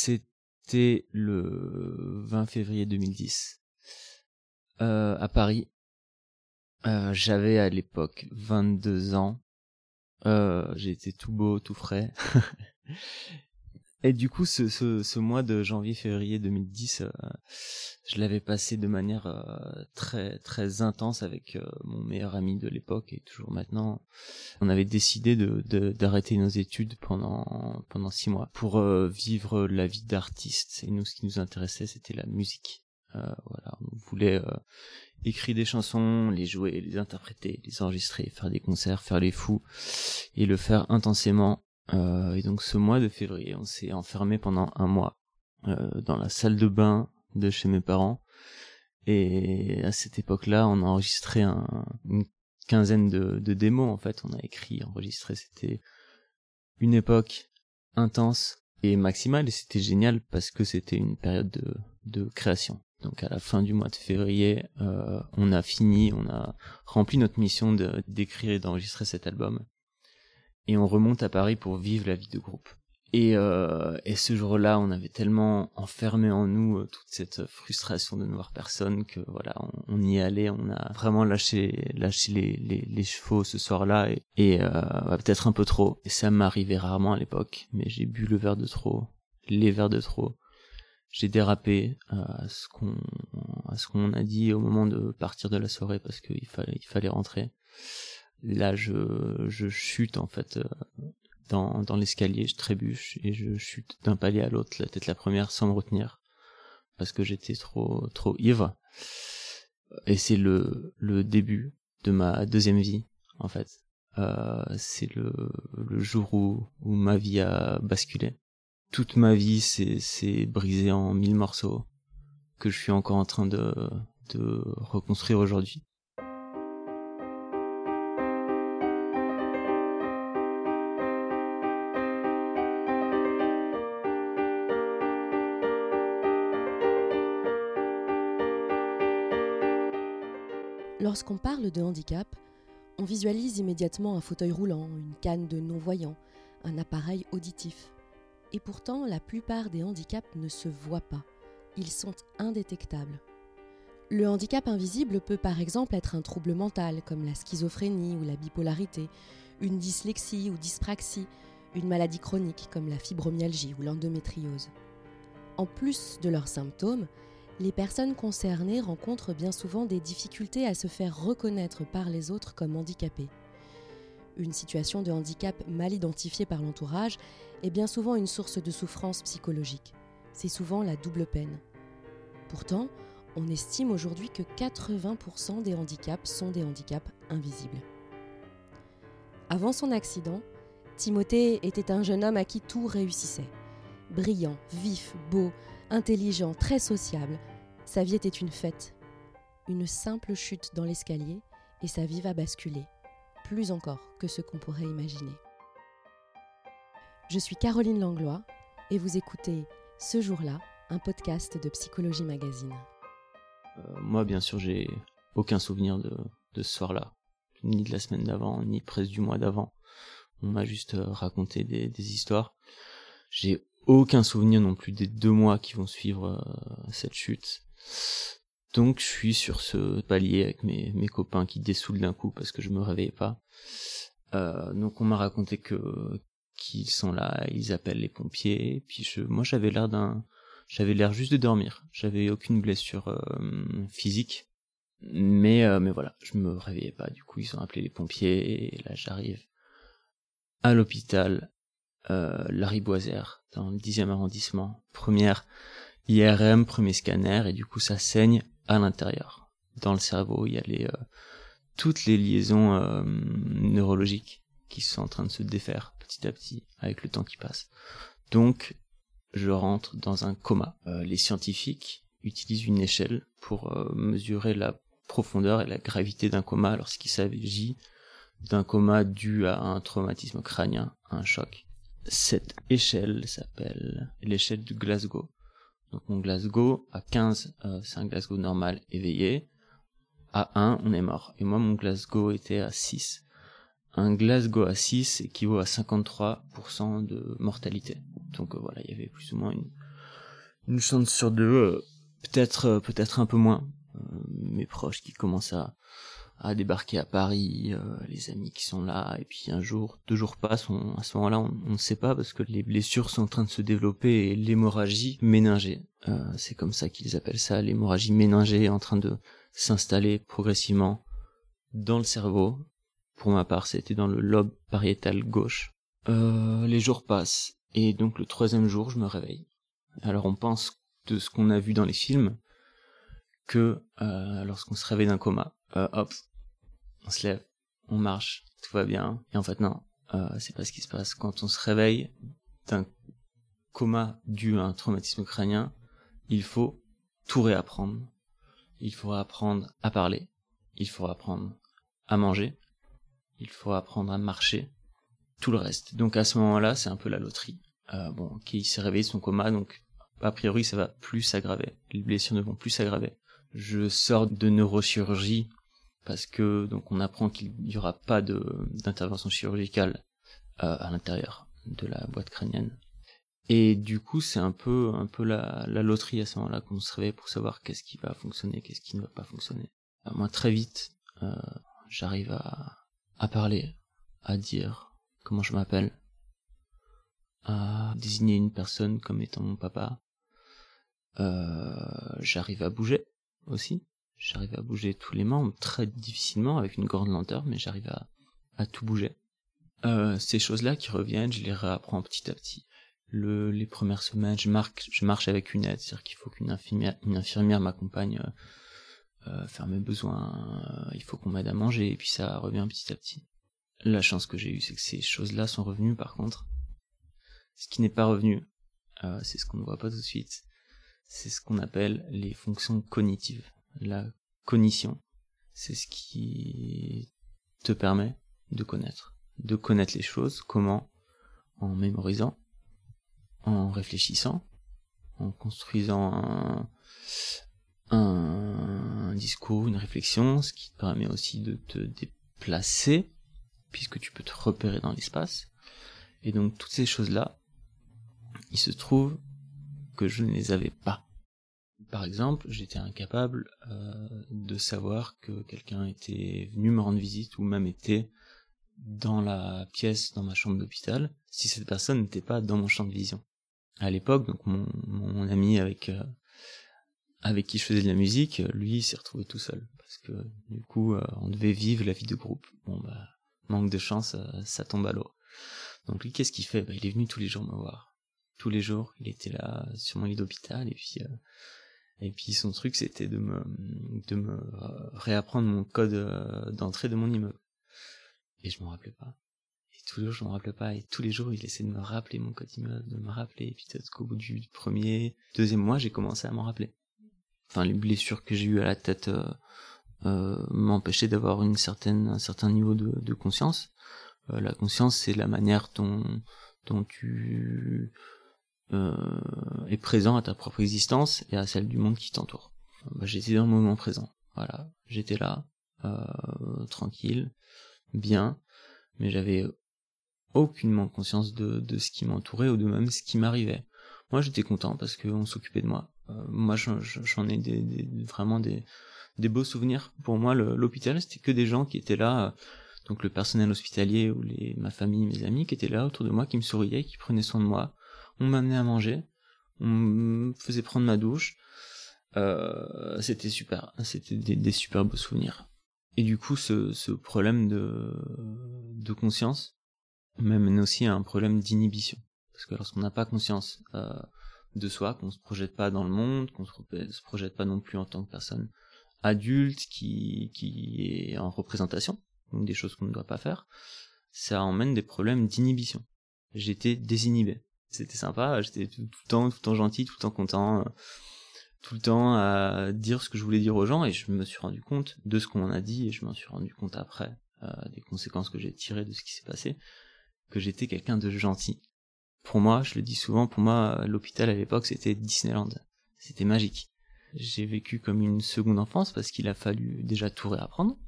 C'était le 20 février 2010 euh, à Paris. Euh, J'avais à l'époque 22 ans. Euh, J'étais tout beau, tout frais. Et du coup, ce, ce, ce mois de janvier-février 2010, euh, je l'avais passé de manière euh, très très intense avec euh, mon meilleur ami de l'époque et toujours maintenant. On avait décidé de d'arrêter nos études pendant pendant six mois pour vivre la vie d'artiste. Et nous, ce qui nous intéressait, c'était la musique. voilà, on voulait écrire des chansons, les jouer, les interpréter, les enregistrer, faire des concerts, faire les fous et le faire intensément euh, et donc ce mois de février, on s'est enfermé pendant un mois euh, dans la salle de bain de chez mes parents. Et à cette époque-là, on a enregistré un, une quinzaine de, de démos en fait. On a écrit, enregistré. C'était une époque intense et maximale et c'était génial parce que c'était une période de, de création. Donc à la fin du mois de février, euh, on a fini, on a rempli notre mission d'écrire et d'enregistrer cet album et on remonte à Paris pour vivre la vie de groupe. Et, euh, et ce jour-là, on avait tellement enfermé en nous euh, toute cette frustration de ne voir personne que voilà, on, y allait, on a vraiment lâché, lâché les, les, les chevaux ce soir-là et, et euh, peut-être un peu trop. Et ça m'arrivait rarement à l'époque, mais j'ai bu le verre de trop, les verres de trop. J'ai dérapé euh, à ce qu'on à ce qu'on a dit au moment de partir de la soirée parce qu'il fallait il fallait rentrer là je, je chute en fait euh, dans, dans l'escalier, je trébuche et je chute d'un palier à l'autre, la tête la première sans me retenir parce que j'étais trop trop ivre. Et c'est le le début de ma deuxième vie en fait. Euh, c'est le le jour où où ma vie a basculé. Toute ma vie c'est c'est brisé en mille morceaux que je suis encore en train de de reconstruire aujourd'hui. Lorsqu'on parle de handicap, on visualise immédiatement un fauteuil roulant, une canne de non-voyant, un appareil auditif. Et pourtant, la plupart des handicaps ne se voient pas. Ils sont indétectables. Le handicap invisible peut par exemple être un trouble mental comme la schizophrénie ou la bipolarité, une dyslexie ou dyspraxie, une maladie chronique comme la fibromyalgie ou l'endométriose. En plus de leurs symptômes, les personnes concernées rencontrent bien souvent des difficultés à se faire reconnaître par les autres comme handicapées. Une situation de handicap mal identifiée par l'entourage est bien souvent une source de souffrance psychologique. C'est souvent la double peine. Pourtant, on estime aujourd'hui que 80% des handicaps sont des handicaps invisibles. Avant son accident, Timothée était un jeune homme à qui tout réussissait. Brillant, vif, beau, intelligent, très sociable, sa vie était une fête. Une simple chute dans l'escalier et sa vie va basculer, plus encore que ce qu'on pourrait imaginer. Je suis Caroline Langlois et vous écoutez Ce jour-là, un podcast de Psychologie Magazine. Euh, moi, bien sûr, j'ai aucun souvenir de, ce soir-là, ni de la semaine d'avant, ni presque du mois d'avant. On m'a juste euh, raconté des, des histoires. J'ai aucun souvenir non plus des deux mois qui vont suivre euh, cette chute. Donc je suis sur ce palier avec mes, mes copains qui dessoulent d'un coup parce que je me réveillais pas. Euh, donc on m'a raconté que qu'ils sont là, ils appellent les pompiers. Puis je, moi j'avais l'air d'un, j'avais l'air juste de dormir. J'avais aucune blessure euh, physique, mais euh, mais voilà, je me réveillais pas. Du coup ils ont appelé les pompiers et là j'arrive à l'hôpital euh, Larry Boisère dans le 10e arrondissement. Première IRM, premier scanner, et du coup ça saigne à l'intérieur. Dans le cerveau, il y a les, euh, toutes les liaisons euh, neurologiques qui sont en train de se défaire petit à petit avec le temps qui passe. Donc, je rentre dans un coma. Euh, les scientifiques utilisent une échelle pour mesurer la profondeur et la gravité d'un coma lorsqu'il s'agit d'un coma dû à un traumatisme crânien, un choc. Cette échelle s'appelle l'échelle du Glasgow. Donc mon Glasgow, à 15, euh, c'est un Glasgow normal éveillé. À 1, on est mort. Et moi, mon Glasgow était à 6. Un Glasgow à 6 équivaut à 53% de mortalité. Donc euh, voilà, il y avait plus ou moins une, une chance sur deux, peut-être peut-être un peu moins. mes proches qui commencent à à débarquer à Paris, euh, les amis qui sont là, et puis un jour, deux jours passent, à ce moment-là, on ne sait pas parce que les blessures sont en train de se développer et l'hémorragie méningée, euh, c'est comme ça qu'ils appellent ça, l'hémorragie méningée en train de s'installer progressivement dans le cerveau. Pour ma part, c'était dans le lobe pariétal gauche. Euh, les jours passent et donc le troisième jour, je me réveille. Alors on pense de ce qu'on a vu dans les films que lorsqu'on se réveille d'un coma, hop, on se lève, on marche, tout va bien. Et en fait, non, euh, c'est pas ce qui se passe. Quand on se réveille d'un coma dû à un traumatisme crânien, il faut tout réapprendre. Il faut apprendre à parler, il faut apprendre à manger, il faut apprendre à marcher, tout le reste. Donc à ce moment-là, c'est un peu la loterie. Euh, bon, il s'est réveillé de son coma, donc a priori ça va plus s'aggraver. Les blessures ne vont plus s'aggraver. Je sors de neurochirurgie parce que donc on apprend qu'il n'y aura pas d'intervention chirurgicale euh, à l'intérieur de la boîte crânienne. Et du coup, c'est un peu un peu la, la loterie à ce moment-là qu'on se réveille pour savoir qu'est-ce qui va fonctionner, qu'est-ce qui ne va pas fonctionner. Euh, moi, très vite, euh, j'arrive à, à parler, à dire comment je m'appelle, à désigner une personne comme étant mon papa. j'arrive à bouger aussi j'arrive à bouger tous les membres très difficilement avec une grande lenteur, mais j'arrive à, à tout bouger. Euh, ces choses-là qui reviennent, je les réapprends petit à petit. Le, les premières semaines, je, marque, je marche avec une aide, c'est-à-dire qu'il faut qu'une infirmière, une infirmière m'accompagne euh, euh, faire mes besoins, euh, il faut qu'on m'aide à manger, et puis ça revient petit à petit. La chance que j'ai eue, c'est que ces choses-là sont revenues par contre. Ce qui n'est pas revenu, euh, c'est ce qu'on ne voit pas tout de suite, c'est ce qu'on appelle les fonctions cognitives la cognition, c'est ce qui te permet de connaître, de connaître les choses, comment En mémorisant, en réfléchissant, en construisant un, discours, une réflexion, ce qui te permet aussi de te déplacer, puisque tu peux te repérer dans l'espace. Et donc toutes ces choses-là, il se trouve que je ne les avais pas. Par exemple, j'étais incapable euh, de savoir que quelqu'un était venu me rendre visite ou même était dans la pièce dans ma chambre d'hôpital si cette personne n'était pas dans mon champ de vision. À l'époque, donc mon, ami avec euh, avec qui je faisais de la musique, lui s'est retrouvé tout seul parce que du coup euh, on devait vivre la vie de groupe. Bon bah manque de chance, ça tombe à l'eau. Donc lui qu'est-ce qu'il fait? Bah, il est venu tous les jours me voir. Tous les jours, il était là sur mon lit d'hôpital et puis et puis son truc, c'était de me, de me réapprendre mon code euh, d'entrée de mon immeuble. Et je m'en rappelais pas. Et tous les jours, je m'en rappelais pas. Et tous les jours, il essayait de me rappeler mon code immeuble, de me rappeler. Et puis peut-être qu'au bout du premier, deuxième mois, j'ai commencé à m'en rappeler. Enfin, les blessures que j'ai eues à la tête euh, euh, m'empêchaient d'avoir une certaine, un certain niveau de, de conscience. Euh, la conscience, c'est la manière dont, dont tu euh, est présent à ta propre existence et à celle du monde qui t'entoure. Bah, j'étais dans le moment présent. Voilà, j'étais là, euh, tranquille, bien, mais j'avais aucunement conscience de, de ce qui m'entourait ou de même ce qui m'arrivait. Moi, j'étais content parce qu'on s'occupait de moi. Euh, moi, j'en ai des, des, vraiment des, des beaux souvenirs. Pour moi, l'hôpital, c'était que des gens qui étaient là, donc le personnel hospitalier ou les, ma famille, mes amis, qui étaient là autour de moi, qui me souriaient, qui prenaient soin de moi, on m'amenait à manger, on me faisait prendre ma douche. Euh, c'était super, c'était des, super beaux souvenirs. Et du coup, ce, problème de, conscience m'amène aussi à un problème d'inhibition. Parce que lorsqu'on n'a pas conscience euh, de soi, qu'on se projette pas dans le monde, qu'on se projette pas non plus en tant que personne adulte qui, qui est en représentation, donc des choses qu'on ne doit pas faire, ça emmène des problèmes d'inhibition. J'étais désinhibé c'était sympa. J'étais tout, le temps, tout le temps gentil, tout le temps content, euh, tout le temps à dire ce que je voulais dire aux gens. Et je me suis rendu compte de ce qu'on a dit et je m'en suis rendu compte après euh, des conséquences que j'ai tirées de ce qui s'est passé, que j'étais quelqu'un de gentil. Pour moi, je le dis souvent, pour moi, l'hôpital à l'époque, c'était Disneyland. C'était magique. J'ai vécu comme une seconde enfance parce qu'il a fallu déjà tout réapprendre,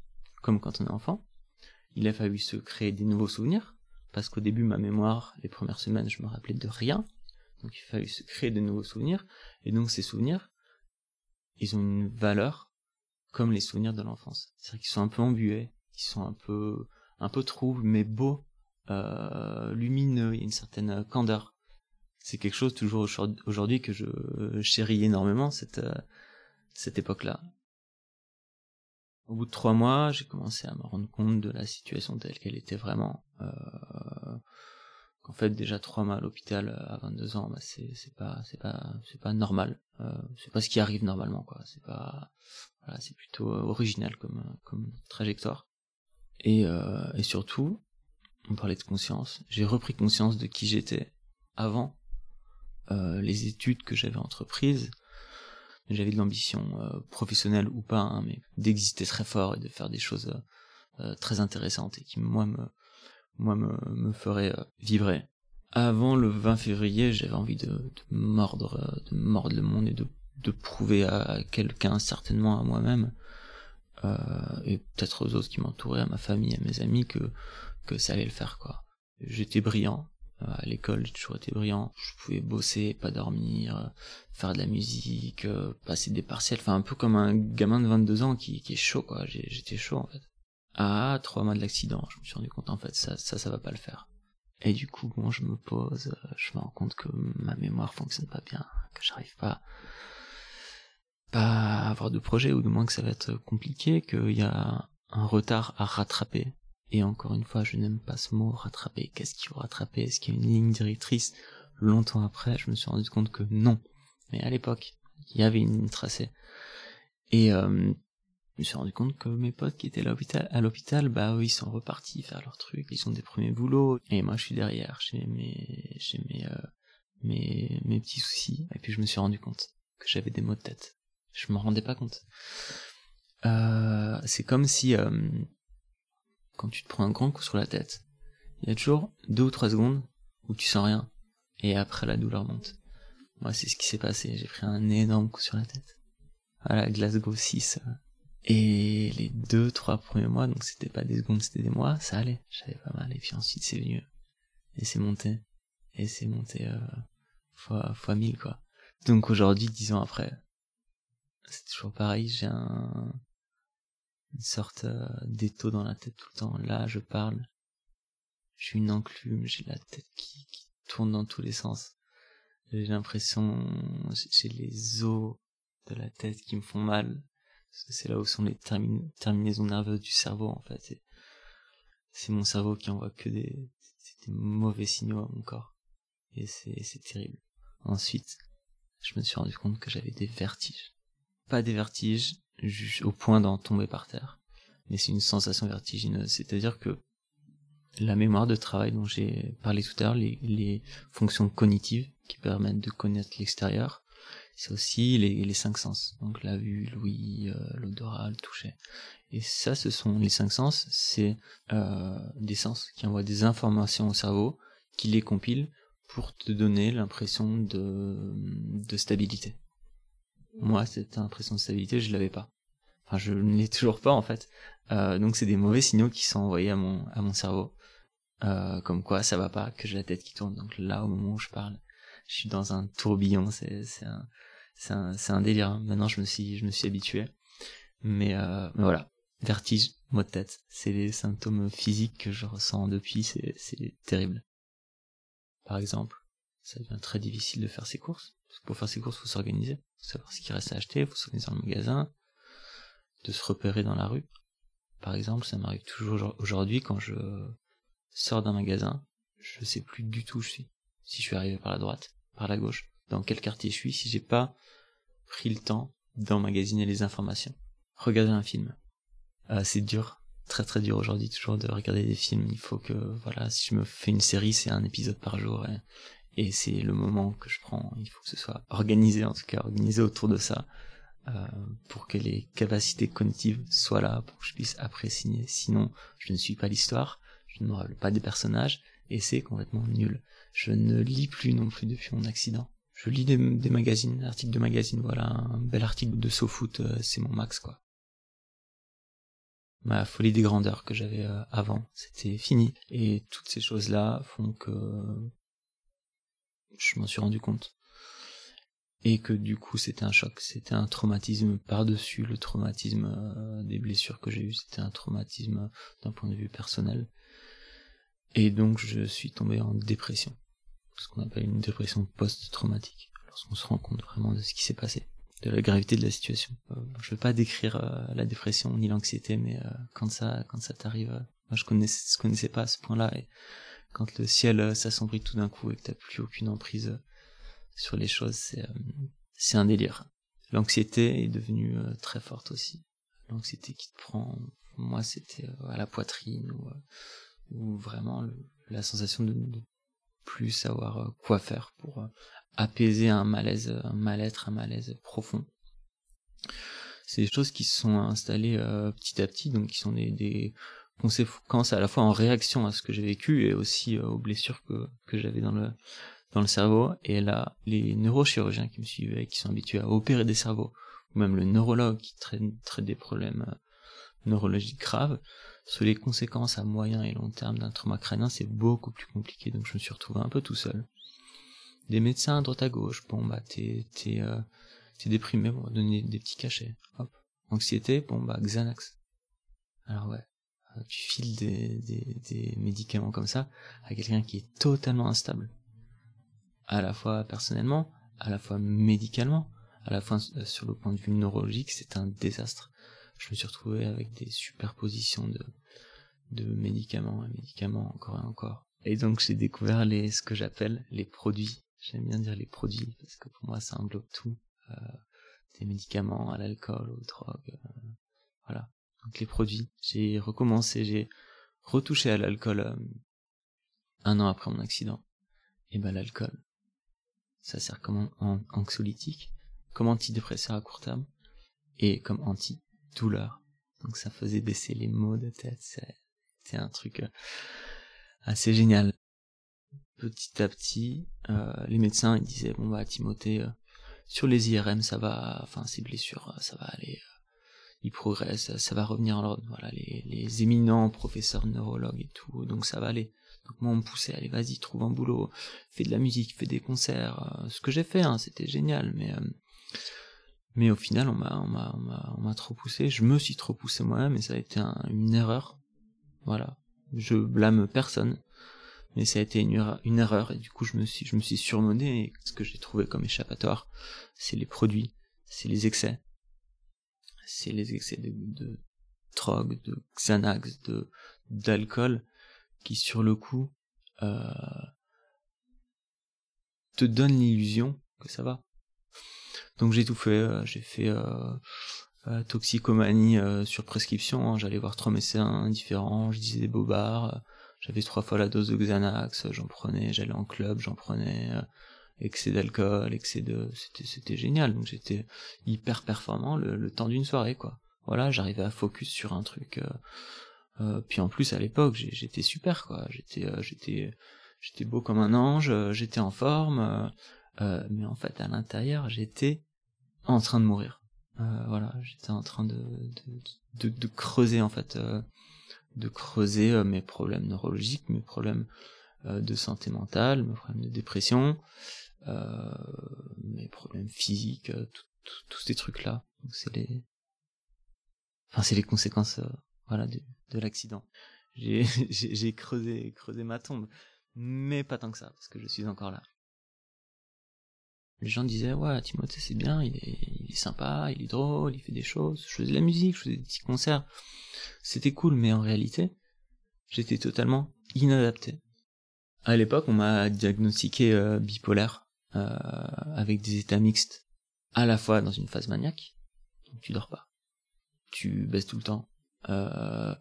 comme quand on est enfant. Il a fallu se créer des nouveaux souvenirs, parce qu'au début, ma mémoire, les premières semaines, je me rappelais de rien, Donc il fallait se créer de nouveaux souvenirs. Et donc ces souvenirs, ils ont une valeur comme les souvenirs de l'enfance. C'est-à-dire qu'ils sont un peu embués, ils sont un peu, un peu troubles, mais beaux, euh, lumineux, il y a une certaine candeur. C'est quelque chose toujours aujourd'hui que je chéris énormément, cette, euh, cette époque-là. Au bout de trois mois, j'ai commencé à me rendre compte de la situation telle qu'elle était vraiment. Euh, qu'en fait, déjà trois mois à l'hôpital euh, à 22 ans, bah, c'est c'est pas c'est pas c'est pas normal. Euh, c'est pas ce qui arrive normalement, quoi. C'est pas voilà, c'est plutôt euh, original comme comme trajectoire. Et euh, et surtout, on parlait de conscience. J'ai repris conscience de qui j'étais avant euh, les études que j'avais entreprises j'avais de l'ambition euh, professionnelle ou pas, hein, mais d'exister très fort et de faire des choses euh, euh, très intéressantes et qui moi me moi me, me ferait vibrer. Avant le 20 février, j'avais envie de, de, mordre de mordre le monde et de, de prouver à quelqu'un, certainement à moi-même, et peut-être aux autres qui m'entouraient, à ma famille, à mes amis, que que ça allait le faire quoi. J'étais brillant, à l'école, j'ai toujours été brillant. Je pouvais bosser, pas dormir, euh, faire de la musique, euh, passer des partiels. Enfin, un peu comme un gamin de 22 ans qui, qui est chaud, quoi. J'étais chaud, en fait. À trois mois de l'accident, je me suis rendu compte, en fait, ça, ça, ça va pas le faire. Et du coup, bon, je me pose, euh, je me rends compte que ma mémoire fonctionne pas bien, que j'arrive pas, pas à avoir de projet, ou du moins que ça va être compliqué, qu'il y a un retard à rattraper et encore une fois, je n'aime pas ce mot rattraper. Qu'est-ce qu'il faut rattraper? Est-ce qu'il y a une ligne directrice? Longtemps après, je me suis rendu compte que non. Mais à l'époque, il y avait une ligne tracée. Et euh, je me suis rendu compte que mes potes qui étaient à l'hôpital, bah eux, ils sont repartis faire leur truc, ils ont des premiers boulots. Et moi, je suis derrière, chez mes, chez mes, euh, mes, mes petits soucis. Et puis je me suis rendu compte que j'avais des maux de tête. Je me rendais pas compte. Euh, c'est comme si euh, quand tu te prends un grand coup sur la tête, il y a toujours deux ou trois secondes où tu sens rien, et après la douleur monte. Moi, c'est ce qui s'est passé, j'ai pris un énorme coup sur la tête. Voilà, Glasgow 6. Euh. Et les deux, trois premiers mois, donc c'était pas des secondes, c'était des mois, ça allait, j'avais pas mal, et puis ensuite c'est venu, et c'est monté, et c'est monté euh, fois, fois mille, quoi. Donc aujourd'hui, dix ans après, c'est toujours pareil, j'ai un, une sorte euh, d'étau dans la tête tout le temps. Là, je parle, suis une enclume, j'ai la tête qui, qui tourne dans tous les sens. J'ai l'impression, j'ai les os de la tête qui me font mal. C'est là où sont les terminaisons nerveuses du cerveau, en fait. C'est mon cerveau qui envoie que des, des mauvais signaux à mon corps. Et c'est terrible. Ensuite, je me suis rendu compte que j'avais des vertiges. Pas des vertiges au point d'en tomber par terre. Mais c'est une sensation vertigineuse. C'est-à-dire que la mémoire de travail dont j'ai parlé tout à l'heure, les, fonctions cognitives qui permettent de connaître l'extérieur, c'est aussi les, cinq sens. Donc la vue, l'ouïe, euh, l'odorat, le toucher. Et ça, ce sont les cinq sens, c'est euh, des sens qui envoient des informations au cerveau, qui les compilent pour te donner l'impression de stabilité. Moi, cette impression de stabilité, je l'avais pas. Enfin, je ne l'ai toujours pas en fait. Euh, donc, c'est des mauvais signaux qui sont envoyés à mon à mon cerveau, euh, comme quoi ça va pas, que j'ai la tête qui tourne. Donc là, au moment où je parle, je suis dans un tourbillon. C'est c'est un c'est un délire. Maintenant, je me suis je me suis habitué. Mais, euh, mais voilà, vertige, maux de tête, c'est les symptômes physiques que je ressens depuis. C'est c'est terrible. Par exemple, ça devient très difficile de faire ses courses. Parce que pour faire ses courses, faut s'organiser, faut savoir ce qu'il reste à acheter, faut s'organiser dans le magasin, de se repérer dans la rue. Par exemple, ça m'arrive toujours aujourd'hui quand je sors d'un magasin, je sais plus du tout où je suis. Si je suis arrivé par la droite, par la gauche, dans quel quartier je suis, si j'ai pas pris le temps d'emmagasiner les informations. Regarder un film. Euh, c'est dur, très très dur aujourd'hui toujours de regarder des films. Il faut que, voilà, si je me fais une série, c'est un épisode par jour. Et et c'est le moment que je prends. Il faut que ce soit organisé, en tout cas, organisé autour de ça, euh, pour que les capacités cognitives soient là, pour que je puisse apprécier. Sinon, je ne suis pas l'histoire, je ne me rappelle pas des personnages, et c'est complètement nul. Je ne lis plus non plus depuis mon accident. Je lis des, des magazines, articles de magazines, voilà, un bel article de SoFoot, euh, c'est mon max, quoi. Ma folie des grandeurs que j'avais euh, avant, c'était fini. Et toutes ces choses-là font que je m'en suis rendu compte. Et que du coup, c'était un choc, c'était un traumatisme par-dessus le traumatisme euh, des blessures que j'ai eues, c'était un traumatisme d'un point de vue personnel. Et donc, je suis tombé en dépression, ce qu'on appelle une dépression post-traumatique, lorsqu'on se rend compte vraiment de ce qui s'est passé de la gravité de la situation. Euh, je veux pas décrire euh, la dépression ni l'anxiété, mais euh, quand ça, quand ça t'arrive, moi je connaissais, je connaissais pas à ce point-là, quand le ciel s'assombrit tout d'un coup et que t'as plus aucune emprise sur les choses, c'est, c'est un délire. L'anxiété est devenue très forte aussi. L'anxiété qui te prend, moi c'était à la poitrine ou, vraiment la sensation de ne plus savoir quoi faire pour apaiser un malaise, un mal-être, un malaise profond. C'est des choses qui se sont installées euh, petit à petit, donc qui sont des, des, conséquences à la fois en réaction à ce que j'ai vécu et aussi euh, aux blessures que, que j'avais dans le dans le cerveau. Et là, les neurochirurgiens qui me suivaient, qui sont habitués à opérer des cerveaux, ou même le neurologue qui traite, traite des problèmes euh, neurologiques graves, sur les conséquences à moyen et long terme d'un trauma crânien, c'est beaucoup plus compliqué. Donc je me suis retrouvé un peu tout seul des médecins à droite à gauche. Bon bah t'es t'es euh, déprimé, on va donner des petits cachets. Hop. Anxiété, bon bah Xanax. Alors ouais, tu files des, des, médicaments comme ça à quelqu'un qui est totalement instable. À la fois personnellement, à la fois médicalement, à la fois euh, sur le point de vue neurologique, c'est un désastre. Je me suis retrouvé avec des superpositions de, de médicaments et médicaments encore et encore. Et donc j'ai découvert les, ce que j'appelle les produits J'aime bien dire les produits parce que pour moi ça englobe tout, euh, des médicaments, à l'alcool, aux drogues, euh, voilà. Les produits. J'ai recommencé, j'ai retouché à l'alcool euh, un an après mon accident. Et ben l'alcool, ça sert comme anxiolytique, comme antidépresseur à court terme et comme anti-douleur. Donc ça faisait baisser les maux de tête. C'était un truc assez génial petit à petit, euh, les médecins ils disaient bon bah Timothée, euh, sur les IRM ça va, enfin ces blessures euh, ça va aller, il progresse, ça va revenir en l'ordre. Voilà les, les éminents professeurs neurologues et tout, donc ça va aller. Donc moi on me poussait, allez vas-y trouve un boulot, fais de la musique, fais des concerts, ce que j'ai fait, hein, c'était génial, mais mais au final on m'a on m'a on m'a trop poussé, je me suis trop poussé moi-même et ça a été une erreur. Voilà, je blâme personne mais ça a été une, erreur et du coup je me suis je me suis surmené et ce que j'ai trouvé comme échappatoire c'est les produits c'est les excès c'est les excès de, drogue de Xanax de d'alcool qui sur le coup euh, te donnent l'illusion que ça va donc j'ai tout fait euh, j'ai fait euh, toxicomanie sur prescription hein. j'allais voir trois médecins différents je disais des bobards j'avais trois fois la dose de Xanax, j'en prenais, j'allais en club, j'en prenais, excès d'alcool, excès de, c'était, c'était génial. Donc j'étais hyper performant le, temps d'une soirée, quoi. Voilà, j'arrivais à focus sur un truc. Euh, euh, puis en plus à l'époque, j'étais super, quoi. J'étais, j'étais, j'étais beau comme un ange, j'étais en forme, mais en fait à l'intérieur, j'étais en train de mourir. voilà, j'étais en train de, de, creuser en fait de creuser euh, mes problèmes neurologiques, mes problèmes euh, de santé mentale, mes problèmes de dépression, euh, mes problèmes physiques, tous ces trucs-là. C'est les, enfin c'est les conséquences, voilà, de, de l'accident. J'ai, creusé, creusé ma tombe, mais pas tant que ça, parce que je suis encore là. Les gens disaient ouais Timothée c'est bien il est, il est sympa il est drôle il fait des choses. Je faisais de la musique je faisais des petits concerts. C'était cool mais en réalité j'étais totalement inadapté. À l'époque on m'a diagnostiqué euh, bipolaire euh, avec des états mixtes à la fois dans une phase maniaque tu dors pas tu baisses tout le temps euh,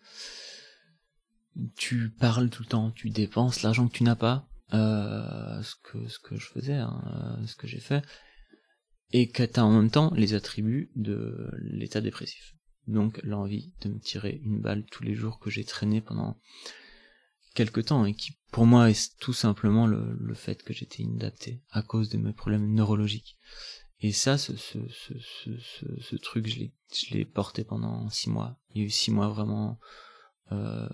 tu parles tout le temps tu dépenses l'argent que tu n'as pas euh, ce que ce que je faisais, hein, euh, ce que j'ai fait, et que t'as en même temps les attributs de l'état dépressif. Donc l'envie de me tirer une balle tous les jours que j'ai traîné pendant quelque temps et qui pour moi est tout simplement le, fait que j'étais inadapté à cause de mes problèmes neurologiques. Et ça, ce, ce, ce, ce, truc, je l'ai, porté pendant six mois. Il y a eu six mois vraiment euh,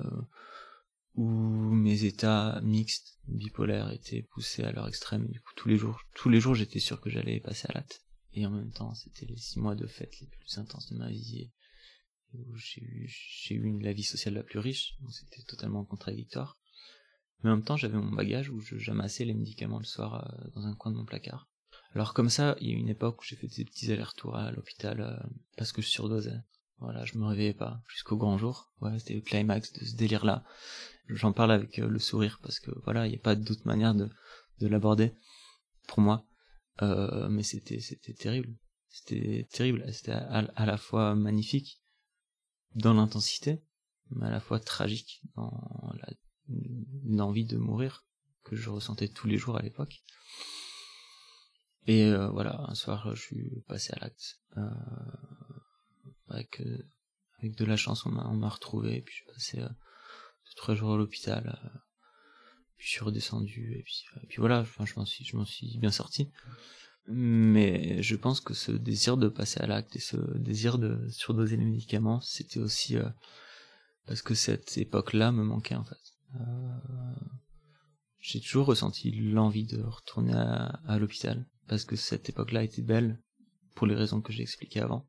où mes états mixtes, bipolaires, étaient poussés à leur extrême. Du coup, tous les jours, tous les jours, j'étais sûr que j'allais passer à l'acte. Et en même temps, c'était les six mois de fête les plus intenses de ma vie. Où j'ai eu, eu la vie sociale la plus riche, c'était totalement contradictoire. Mais en même temps, j'avais mon bagage où je j'amassais les médicaments le soir euh, dans un coin de mon placard. Alors comme ça, il y a eu une époque où j'ai fait des petits allers-retours à l'hôpital euh, parce que je surdosais. Voilà, je me réveillais pas jusqu'au grand jour. Ouais, c'était le climax de ce délire-là. J'en parle avec euh, le sourire parce que voilà, il n'y a pas d'autre manière de, de l'aborder pour moi. Mais c'était c'était terrible. C'était terrible. C'était à, la fois magnifique dans l'intensité, mais à la fois tragique dans l'envie de mourir que je ressentais tous les jours à l'époque. Et euh, voilà, un soir, je suis passé à l'acte. Euh, avec, euh, avec de la chance, on m'a, retrouvé, et puis je suis passé trois jours à l'hôpital. Puis je suis redescendu, et puis, voilà, je m'en suis bien sorti. Mais je pense que ce désir de passer à l'acte et ce désir de surdoser les médicaments, c'était aussi parce que cette époque-là me manquait en fait. j'ai toujours ressenti l'envie de retourner à, à l'hôpital parce que cette époque-là était belle pour les raisons que j'ai expliquées avant.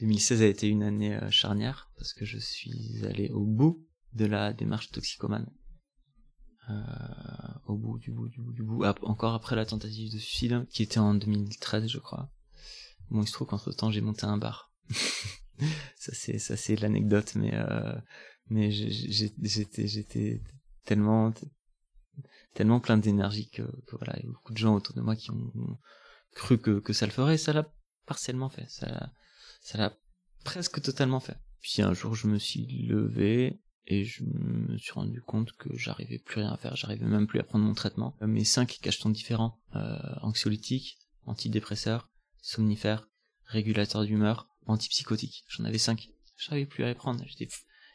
2016 a été une année euh, charnière parce que je suis allé au bout de la démarche toxicomane. Euh, au bout, du bout, du bout, du bout. encore après la tentative de suicide, qui était en 2013, je crois. Bon, il se trouve qu'entre temps, j'ai monté un bar. ça c'est, ça c'est l'anecdote, mais euh, mais j'étais, j'étais tellement, tellement plein d'énergie que, que, voilà, il y a beaucoup de gens autour de moi qui ont cru que, que ça le ferait. Ça l'a partiellement fait. Ça, ça l'a presque totalement fait. Puis un jour, je me suis levé et je me suis rendu compte que j'arrivais plus rien à faire, j'arrivais même plus à prendre mon traitement. Mes cinq cachetons différents, euh, anxiolytiques, antidépresseurs, somnifères, régulateurs d'humeur, antipsychotiques, j'en avais cinq. J'arrivais plus à les prendre, j'étais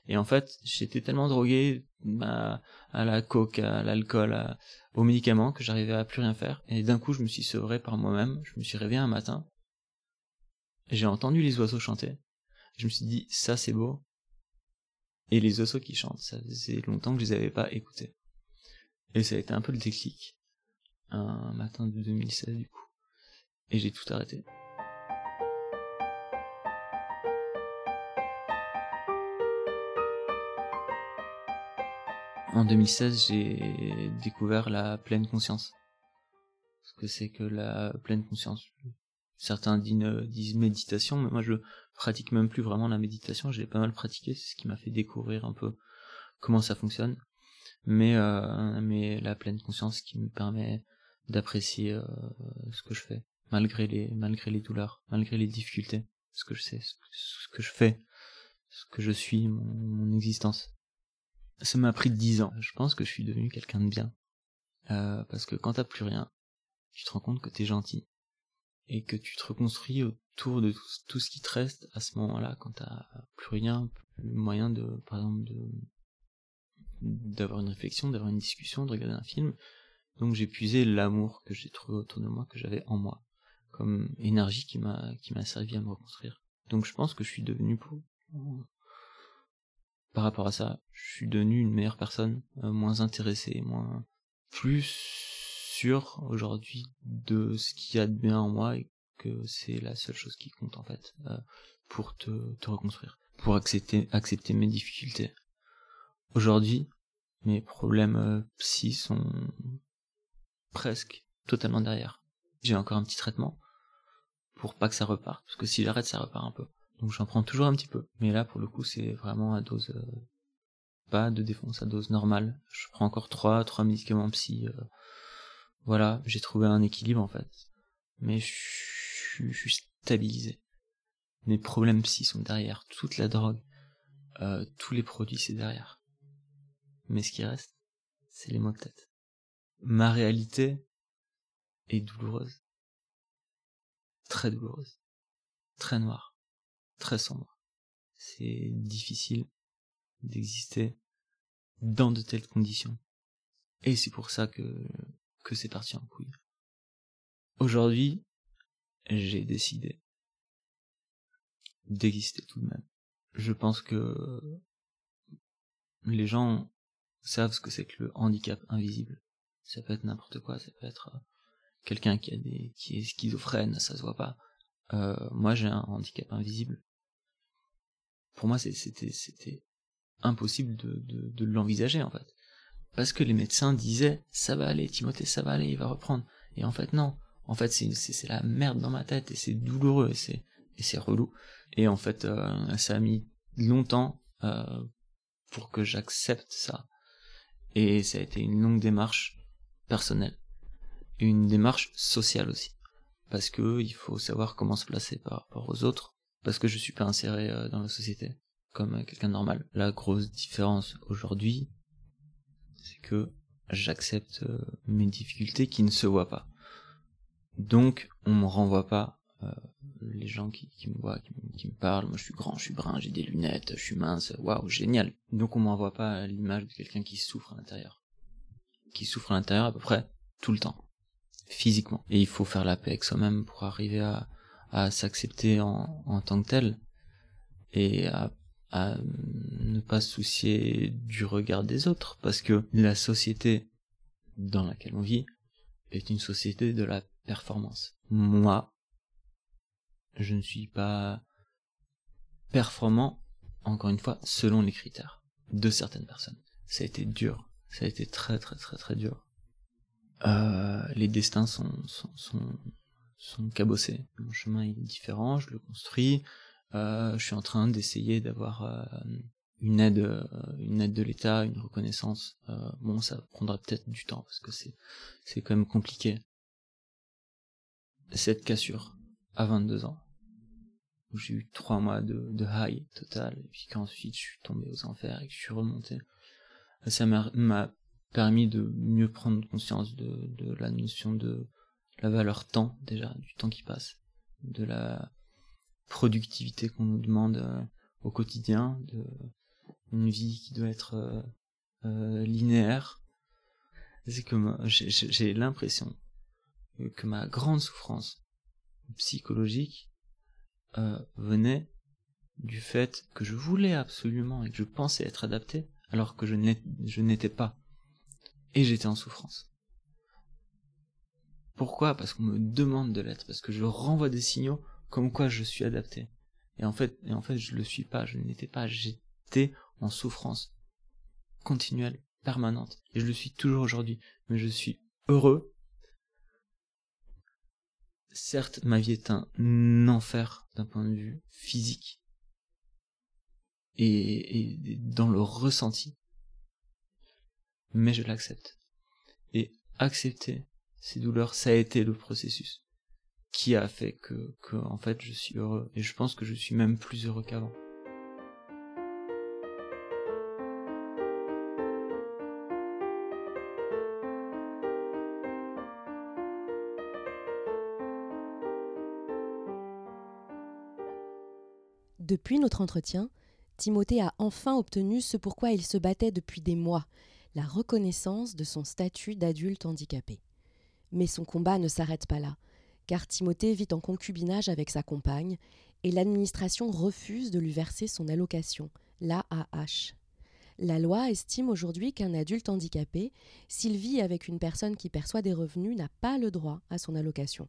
et en fait, j'étais tellement drogué bah, à la coke, à l'alcool, aux médicaments que j'arrivais à plus rien faire. Et d'un coup, je me suis sevré par moi-même. Je me suis réveillé un matin j'ai entendu les oiseaux chanter. Je me suis dit, ça c'est beau. Et les oiseaux qui chantent, ça faisait longtemps que je les avais pas écoutés. Et ça a été un peu le déclic. Un matin de 2016 du coup. Et j'ai tout arrêté. En 2016, j'ai découvert la pleine conscience. Ce que c'est que la pleine conscience. Certains disent méditation, mais moi je pratique même plus vraiment la méditation. J'ai pas mal pratiqué, c'est ce qui m'a fait découvrir un peu comment ça fonctionne. Mais euh, mais la pleine conscience qui me permet d'apprécier euh, ce que je fais, malgré les malgré les douleurs, malgré les difficultés, ce que je sais, ce que je fais, ce que je suis, mon, mon existence. Ça m'a pris dix ans. Je pense que je suis devenu quelqu'un de bien. Euh, parce que quand t'as plus rien, tu te rends compte que t'es gentil et que tu te reconstruis autour de tout, ce qui te reste à ce moment-là, quand t'as plus rien, plus moyen de, par exemple, d'avoir une réflexion, d'avoir une discussion, de regarder un film. Donc j'ai puisé l'amour que j'ai trouvé autour de moi, que j'avais en moi, comme énergie qui m'a qui m'a servi à me reconstruire. Donc je pense que je suis devenu pour par rapport à ça, je suis devenu une meilleure personne, euh, moins intéressée, moins plus aujourd'hui de ce qu'il y a de bien en moi et que c'est la seule chose qui compte en fait euh, pour te, te reconstruire, pour accepter, accepter mes difficultés. Aujourd'hui, mes problèmes euh, psy sont presque totalement derrière. J'ai encore un petit traitement pour pas que ça reparte, parce que si j'arrête, ça repart un peu. Donc j'en prends toujours un petit peu. Mais là, pour le coup, c'est vraiment à dose euh, pas de défense, à dose normale. Je prends encore trois, trois médicaments psy voilà, j'ai trouvé un équilibre en fait. Mais je suis stabilisé. Mes problèmes psy sont derrière. Toute la drogue, euh, tous les produits, c'est derrière. Mais ce qui reste, c'est les mots de tête. Ma réalité est douloureuse. Très douloureuse. Très noire. Très sombre. C'est difficile d'exister dans de telles conditions. Et c'est pour ça que que c'est parti en couille. Aujourd'hui, j'ai décidé d'exister tout de même. Je pense que les gens savent ce que c'est que le handicap invisible. Ça peut être n'importe quoi, ça peut être euh, quelqu'un qui a des qui est schizophrène, ça se voit pas. Euh, moi j'ai un handicap invisible. Pour moi c'était c'était impossible de, de, de l'envisager en fait. Parce que les médecins disaient ça va aller, Timothée ça va aller, il va reprendre. Et en fait non. En fait c'est la merde dans ma tête et c'est douloureux et c'est et c'est relou. Et en fait euh, ça a mis longtemps euh, pour que j'accepte ça. Et ça a été une longue démarche personnelle, une démarche sociale aussi, parce que il faut savoir comment se placer par rapport aux autres, parce que je suis pas inséré euh, dans la société comme quelqu'un normal. La grosse différence aujourd'hui, c'est que j'accepte euh, mes difficultés qui ne se voient pas. Donc, on me renvoie pas euh, les gens qui, qui me voient, qui, me parlent, moi je suis grand, je suis brun, j'ai des lunettes, je suis mince, waouh, génial. Donc on m'envoie pas l'image de quelqu'un qui souffre à l'intérieur. Qui souffre à l'intérieur à peu près tout le temps. Physiquement. Et il faut faire la paix avec soi-même pour arriver à, à s'accepter en, en tant que tel. Et à, à ne pas se soucier du regard des autres. Parce que la société dans laquelle on vit est une société de la performance. Moi, je ne suis pas performant, encore une fois, selon les critères de certaines personnes. Ça a été dur, ça a été très très très très dur. Euh, les destins sont, sont, sont, sont cabossés. Mon chemin est différent, je le construis. Euh, je suis en train d'essayer d'avoir euh, une aide, euh, une aide de l'État, une reconnaissance. Bon, ça prendra peut-être du temps parce que c'est, c'est quand même compliqué. Cette cassure, à 22 ans, où j'ai eu trois mois de, de high total, et puis qu'ensuite je suis tombé aux enfers et que je suis remonté. Ça m'a permis de mieux prendre conscience de, de la notion de la valeur temps, déjà, du temps qui passe, de la productivité qu'on nous demande euh, au quotidien, de une vie qui doit être euh, euh, linéaire. C'est que j'ai l'impression que ma grande souffrance psychologique venait du fait que je voulais absolument et que je pensais être adapté alors que je n'étais pas. Et j'étais en souffrance. Pourquoi? Parce qu'on me demande de l'être, parce que je renvoie des signaux comme quoi je suis adapté. Et en fait, et en fait, je le suis pas, je n'étais pas, j'étais en souffrance continuelle, permanente. Et je le suis toujours aujourd'hui. Mais je suis heureux certes, ma vie est un enfer d'un point de vue physique et, et dans le ressenti, mais je l'accepte. Et accepter ces douleurs, ça a été le processus qui a fait que, que, en fait, je suis heureux. Et je pense que je suis même plus heureux qu'avant. Depuis notre entretien, Timothée a enfin obtenu ce pourquoi il se battait depuis des mois, la reconnaissance de son statut d'adulte handicapé. Mais son combat ne s'arrête pas là, car Timothée vit en concubinage avec sa compagne et l'administration refuse de lui verser son allocation, l'AAH. La loi estime aujourd'hui qu'un adulte handicapé, s'il vit avec une personne qui perçoit des revenus, n'a pas le droit à son allocation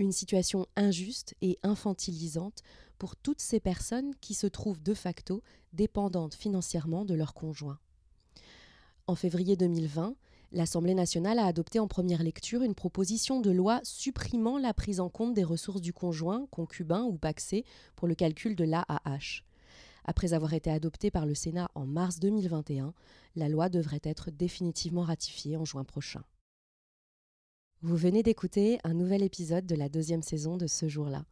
une situation injuste et infantilisante pour toutes ces personnes qui se trouvent de facto dépendantes financièrement de leur conjoint. En février 2020, l'Assemblée nationale a adopté en première lecture une proposition de loi supprimant la prise en compte des ressources du conjoint, concubin ou paxé pour le calcul de l'AAH. Après avoir été adoptée par le Sénat en mars 2021, la loi devrait être définitivement ratifiée en juin prochain. Vous venez d'écouter un nouvel épisode de la deuxième saison de ce jour-là.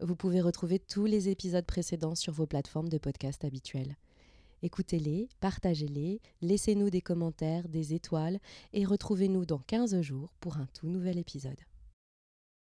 Vous pouvez retrouver tous les épisodes précédents sur vos plateformes de podcast habituelles. Écoutez-les, partagez-les, laissez-nous des commentaires, des étoiles et retrouvez-nous dans 15 jours pour un tout nouvel épisode.